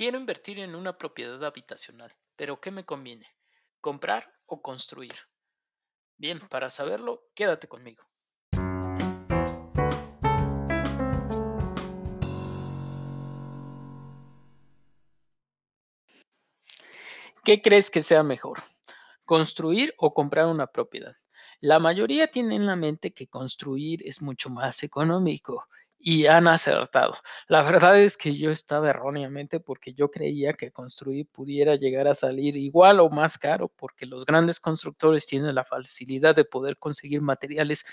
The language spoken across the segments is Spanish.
Quiero invertir en una propiedad habitacional, pero ¿qué me conviene? ¿Comprar o construir? Bien, para saberlo, quédate conmigo. ¿Qué crees que sea mejor? ¿Construir o comprar una propiedad? La mayoría tiene en la mente que construir es mucho más económico y han acertado. La verdad es que yo estaba erróneamente porque yo creía que construir pudiera llegar a salir igual o más caro porque los grandes constructores tienen la facilidad de poder conseguir materiales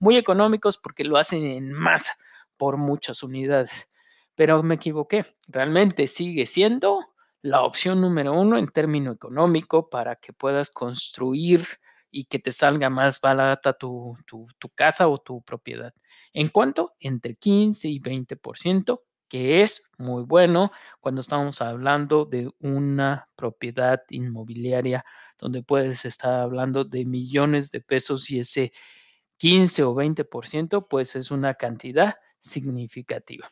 muy económicos porque lo hacen en masa por muchas unidades. Pero me equivoqué. Realmente sigue siendo la opción número uno en término económico para que puedas construir y que te salga más barata tu, tu, casa o tu propiedad. ¿En cuanto Entre 15 y 20%, que es muy bueno cuando estamos hablando de una propiedad inmobiliaria donde puedes estar hablando de millones de pesos y ese 15 o 20% pues es una cantidad significativa.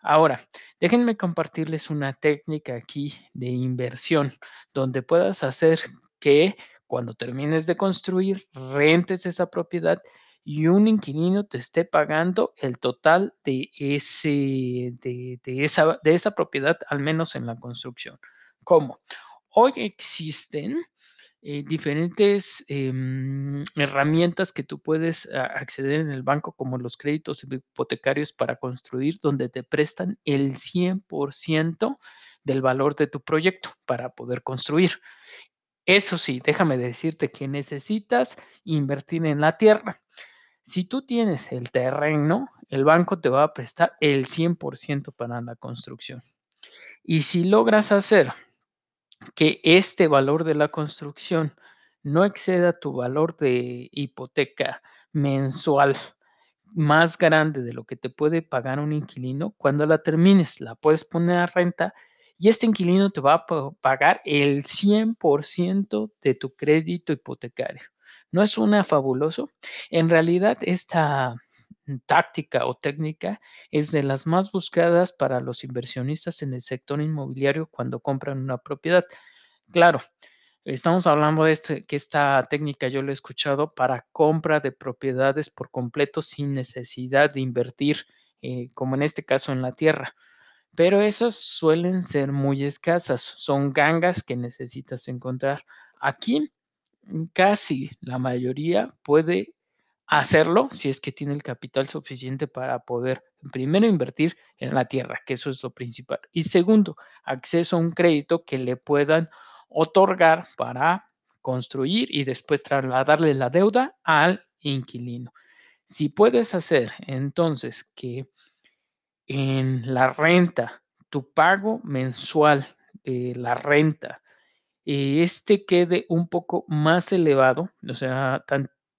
Ahora, déjenme compartirles una técnica aquí de inversión donde puedas hacer que cuando termines de construir, rentes esa propiedad y un inquilino te esté pagando el total de, ese, de, esa, de esa propiedad, al menos en la construcción. ¿Cómo? Hoy existen eh, diferentes em, herramientas que tú puedes acceder en el banco, como los créditos hipotecarios para construir, donde te prestan el 100% del valor de tu proyecto para poder construir. Eso sí, déjame decirte que necesitas invertir en la tierra. Si tú tienes el terreno, el banco te va a prestar el 100% para la construcción. Y si logras hacer que este valor de la construcción no exceda tu valor de hipoteca mensual más grande de lo que te puede pagar un inquilino, cuando la termines la puedes poner a renta y este inquilino te va a pagar el 100% de tu crédito hipotecario. ¿No es una fabuloso? En realidad, esta táctica o técnica es de las más buscadas para los inversionistas en el sector inmobiliario cuando compran una propiedad. Claro, estamos hablando de este, que esta técnica yo lo he escuchado para compra de propiedades por completo sin necesidad de invertir, eh, como en este caso en la tierra pero esas suelen ser muy escasas, son gangas que necesitas encontrar. Aquí casi la mayoría puede hacerlo si es que tiene el capital suficiente para poder, primero, invertir en la tierra, que eso es lo principal. Y segundo, acceso a un crédito que le puedan otorgar para construir y después trasladarle la deuda al inquilino. Si puedes hacer entonces que en la renta, tu pago mensual de la renta, eh, este quede un poco más elevado, o sea,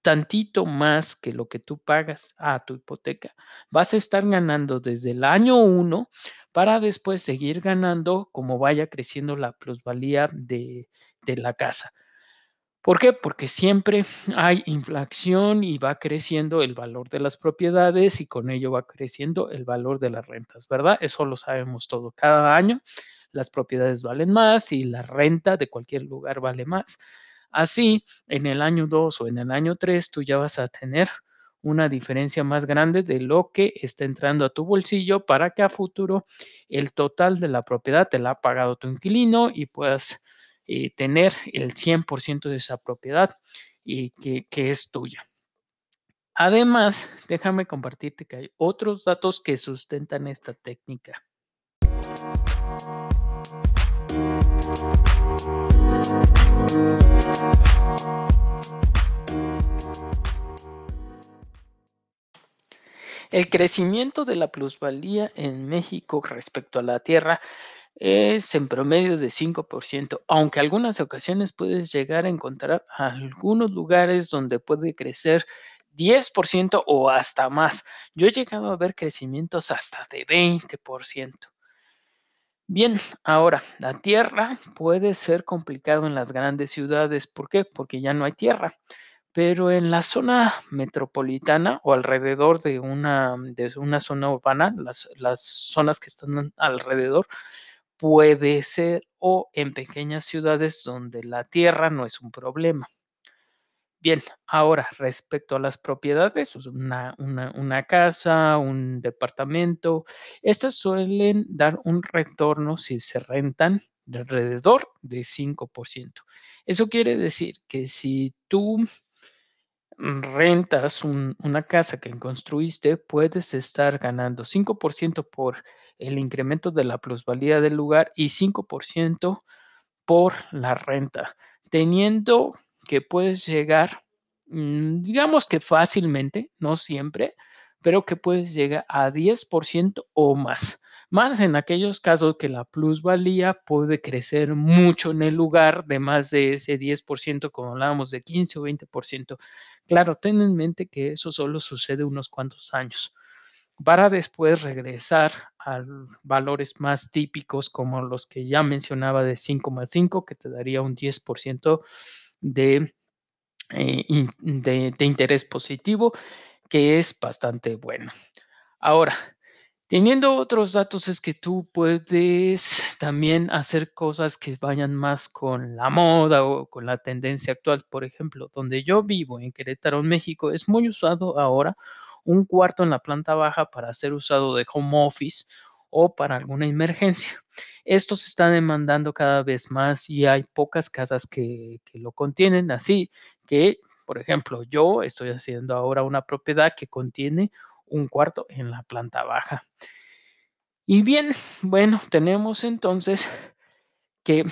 tantito más que lo que tú pagas a tu hipoteca, vas a estar ganando desde el año 1 para después seguir ganando como vaya creciendo la plusvalía de, de la casa. ¿Por qué? Porque siempre hay inflación y va creciendo el valor de las propiedades y con ello va creciendo el valor de las rentas, ¿verdad? Eso lo sabemos todo. Cada año las propiedades valen más y la renta de cualquier lugar vale más. Así, en el año 2 o en el año 3, tú ya vas a tener una diferencia más grande de lo que está entrando a tu bolsillo para que a futuro el total de la propiedad te la ha pagado tu inquilino y puedas eh, tener el 100% de esa propiedad y que, que es tuya. Además, déjame compartirte que hay otros datos que sustentan esta técnica. El crecimiento de la plusvalía en México respecto a la tierra es en promedio de 5%, aunque algunas ocasiones puedes llegar a encontrar algunos lugares donde puede crecer 10% o hasta más. Yo he llegado a ver crecimientos hasta de 20%. Bien, ahora, la tierra puede ser complicado en las grandes ciudades. ¿Por qué? Porque ya no hay tierra. Pero en la zona metropolitana o alrededor de una, de una zona urbana, las, las zonas que están alrededor, puede ser o en pequeñas ciudades donde la tierra no es un problema. Bien, ahora respecto a las propiedades, una, casa, un departamento, estas suelen dar un retorno si se rentan de alrededor de 5%. Eso quiere decir que si tú rentas un, una casa que construiste, puedes estar ganando 5% por el incremento de la plusvalía del lugar y 5% por la renta, teniendo que puedes llegar, mm, digamos que fácilmente, no siempre, pero que puedes llegar a 10% o más. Más en aquellos casos que la plusvalía puede crecer mucho en el lugar de más de ese 10%, como hablábamos de 15 o 20%. Claro, ten en mente que eso solo sucede unos cuantos años para después regresar a valores más típicos como los que ya mencionaba de 5 más 5, que te daría un 10% de, eh, de, de interés positivo, que es bastante bueno. Ahora, Teniendo otros datos es que tú puedes también hacer cosas que vayan más con la moda o con la tendencia actual. Por ejemplo, donde yo vivo, en Querétaro, México, es muy usado ahora un cuarto en la planta baja para ser usado de home office o para alguna emergencia. Esto se está demandando cada vez más y hay pocas casas que, que lo contienen, así que, por ejemplo, yo estoy haciendo ahora una propiedad que contiene un cuarto en la planta baja. Y bien, bueno, tenemos entonces que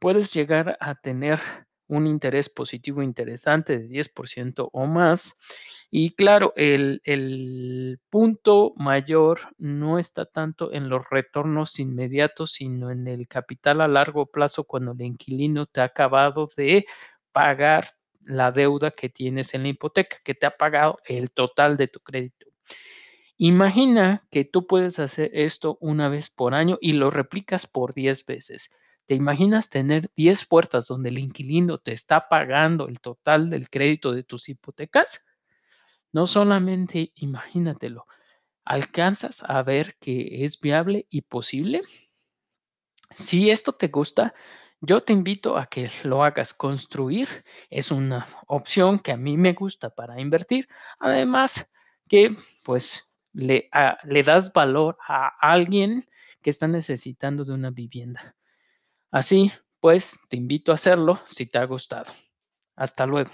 puedes llegar a tener un interés positivo interesante de 10% o más. Y claro, el, el, punto mayor no está tanto en los retornos inmediatos, sino en el capital a largo plazo cuando el inquilino te ha acabado de pagar la deuda que tienes en la hipoteca, que te ha pagado el total de tu crédito. Imagina que tú puedes hacer esto una vez por año y lo replicas por 10 veces. ¿Te imaginas tener 10 puertas donde el inquilino te está pagando el total del crédito de tus hipotecas? No solamente imagínatelo, ¿alcanzas a ver que es viable y posible? Si esto te gusta, yo te invito a que lo hagas. Construir es una opción que a mí me gusta para invertir. Además que, pues, le, a, le das valor a alguien que está necesitando de una vivienda. Así, pues, te invito a hacerlo si te ha gustado. Hasta luego.